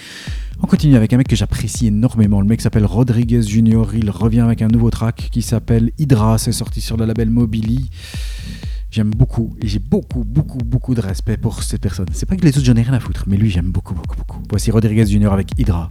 Speaker 1: continue avec un mec que j'apprécie énormément. Le mec s'appelle Rodriguez Junior. Il revient avec un nouveau track qui s'appelle Hydra. C'est sorti sur le label Mobili. J'aime beaucoup et j'ai beaucoup, beaucoup, beaucoup de respect pour cette personne. C'est pas que les autres j'en ai rien à foutre, mais lui j'aime beaucoup, beaucoup, beaucoup. Voici Rodriguez Junior avec Hydra.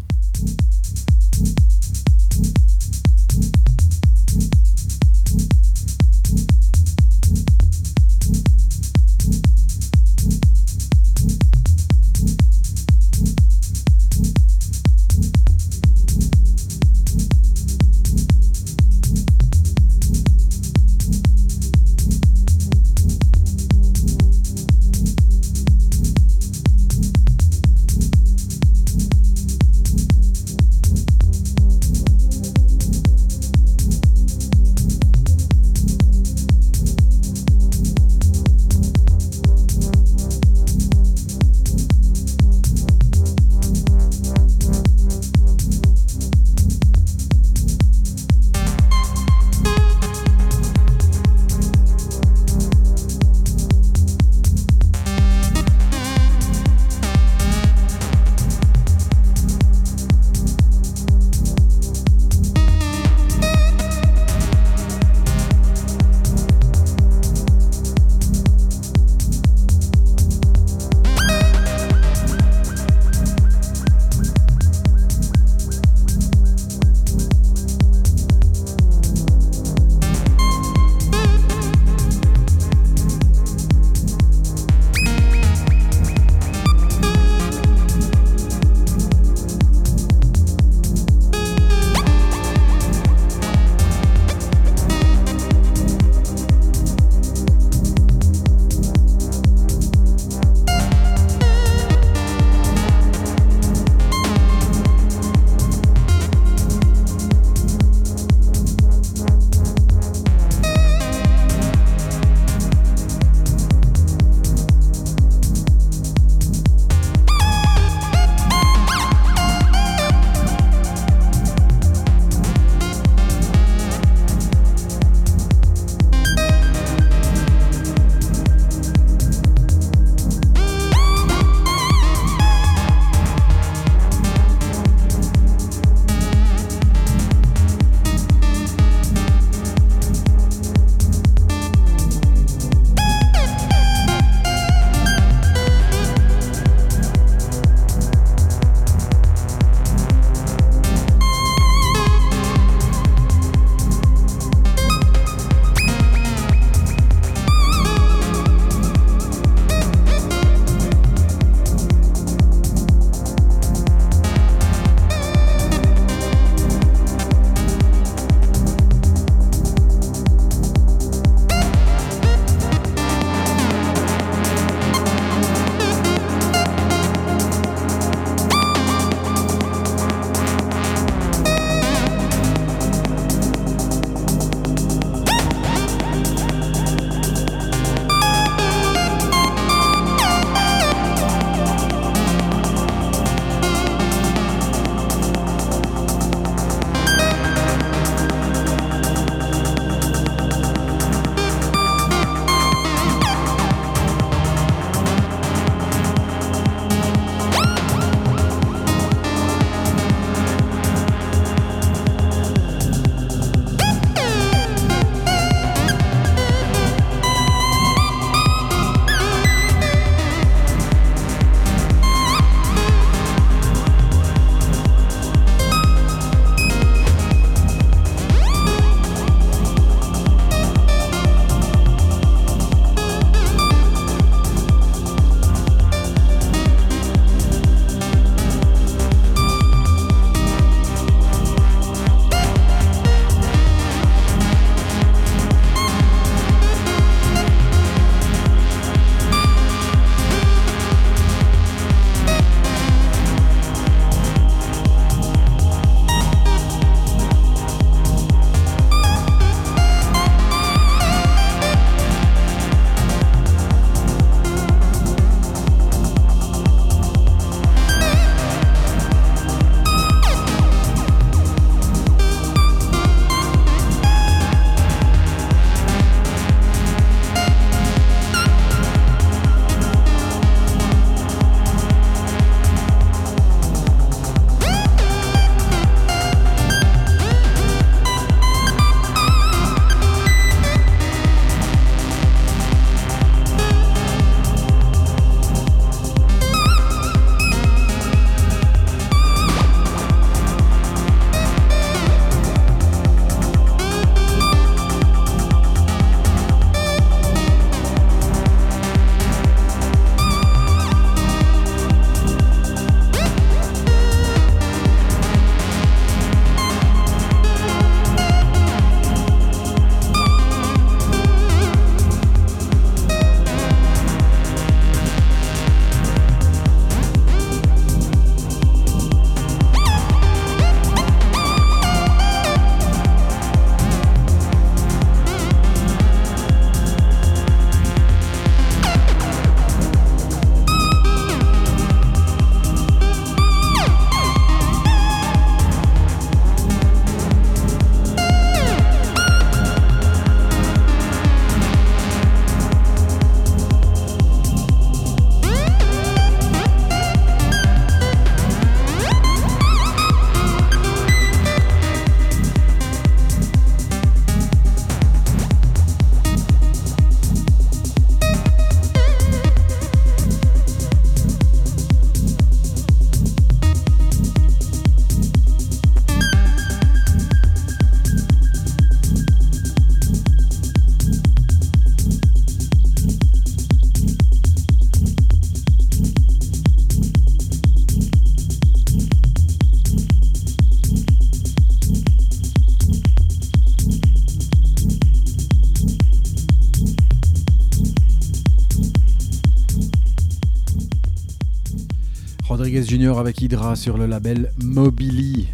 Speaker 1: Avec Hydra sur le label Mobili.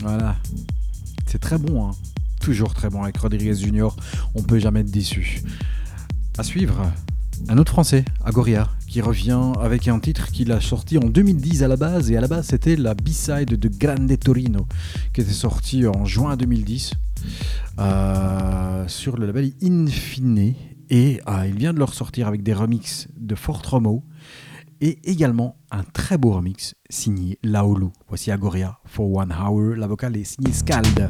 Speaker 1: Voilà. C'est très bon, hein. Toujours très bon avec Rodriguez Jr. On peut jamais être déçu. À suivre, un autre français, Agoria, qui revient avec un titre qu'il a sorti en 2010 à la base. Et à la base, c'était la B-side de Grande Torino, qui était sorti en juin 2010 euh, sur le label Infine. Et euh, il vient de le ressortir avec des remixes de Fort Romo et également un très beau remix signé Laolu. Voici Agoria for One Hour. La vocale est signée Scald.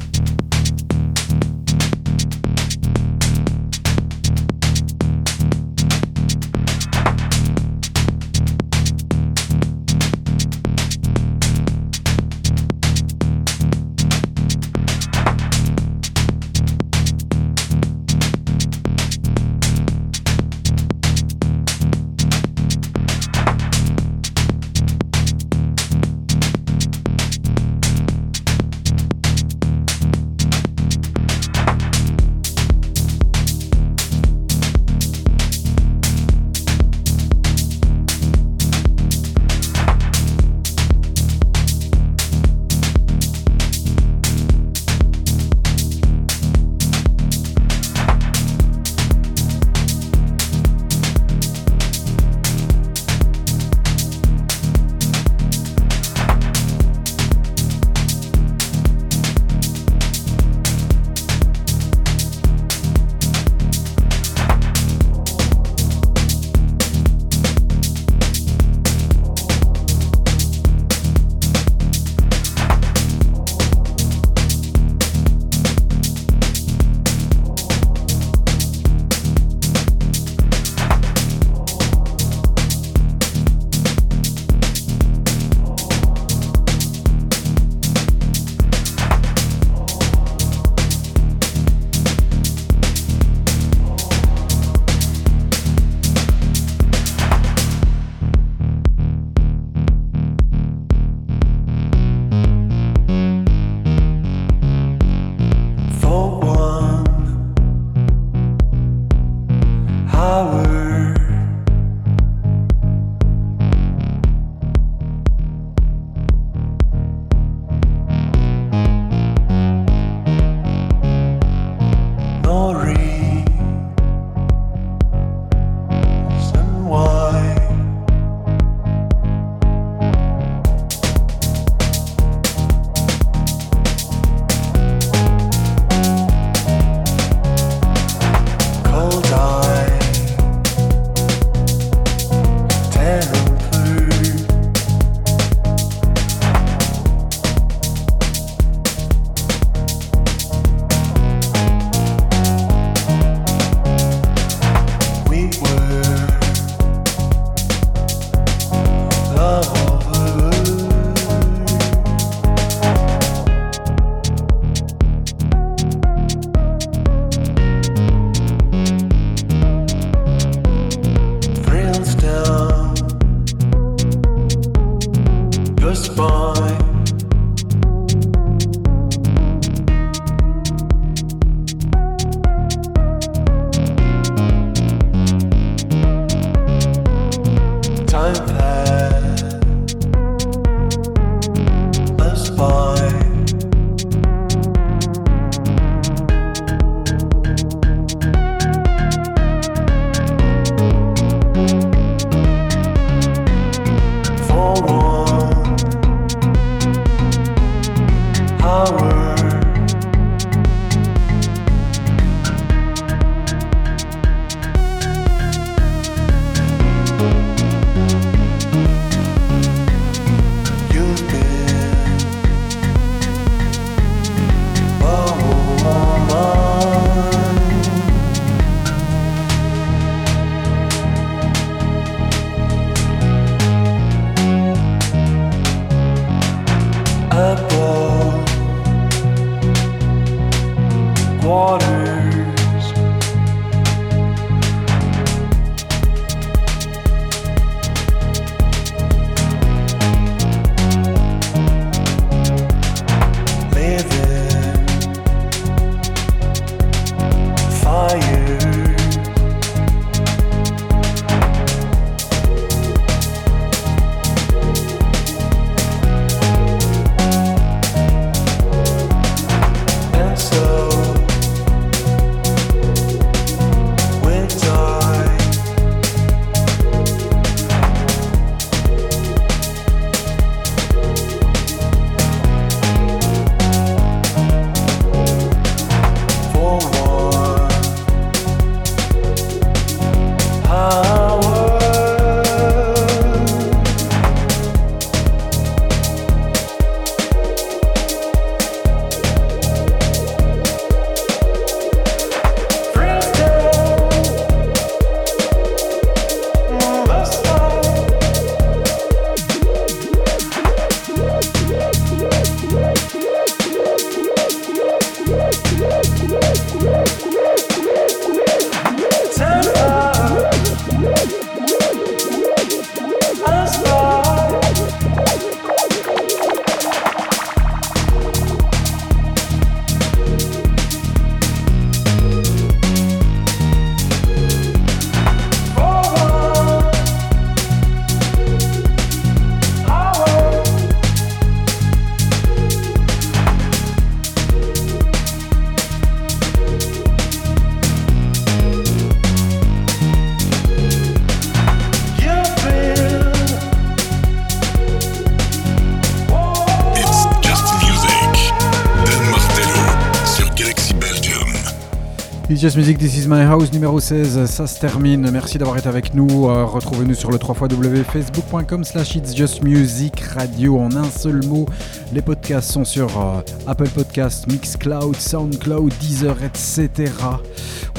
Speaker 1: Just Music, This is My House numéro 16, ça se termine. Merci d'avoir été avec nous. Euh, Retrouvez-nous sur le 3 facebook.com slash It's Just Music Radio en un seul mot. Les podcasts sont sur euh, Apple Podcasts, Mixcloud, Soundcloud, Deezer, etc.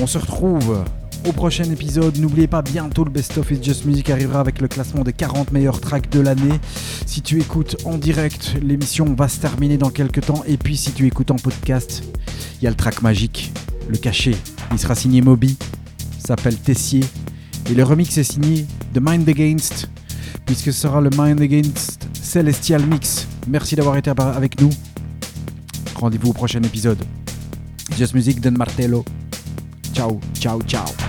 Speaker 1: On se retrouve au prochain épisode. N'oubliez pas, bientôt le Best of It's Just Music arrivera avec le classement des 40 meilleurs tracks de l'année. Si tu écoutes en direct, l'émission va se terminer dans quelques temps. Et puis si tu écoutes en podcast, il y a le track magique, le cachet. Il sera signé Moby, s'appelle Tessier. Et le remix est signé The Mind Against, puisque ce sera le Mind Against Celestial Mix. Merci d'avoir été avec nous. Rendez-vous au prochain épisode. Just Music, Dan Martello. Ciao, ciao, ciao.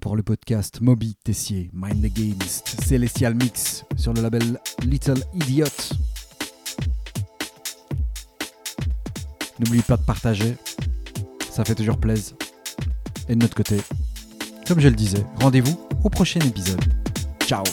Speaker 1: Pour le podcast Moby Tessier, Mind Against, Celestial Mix sur le label Little Idiot. N'oublie pas de partager, ça fait toujours plaisir. Et de notre côté, comme je le disais, rendez-vous au prochain épisode. Ciao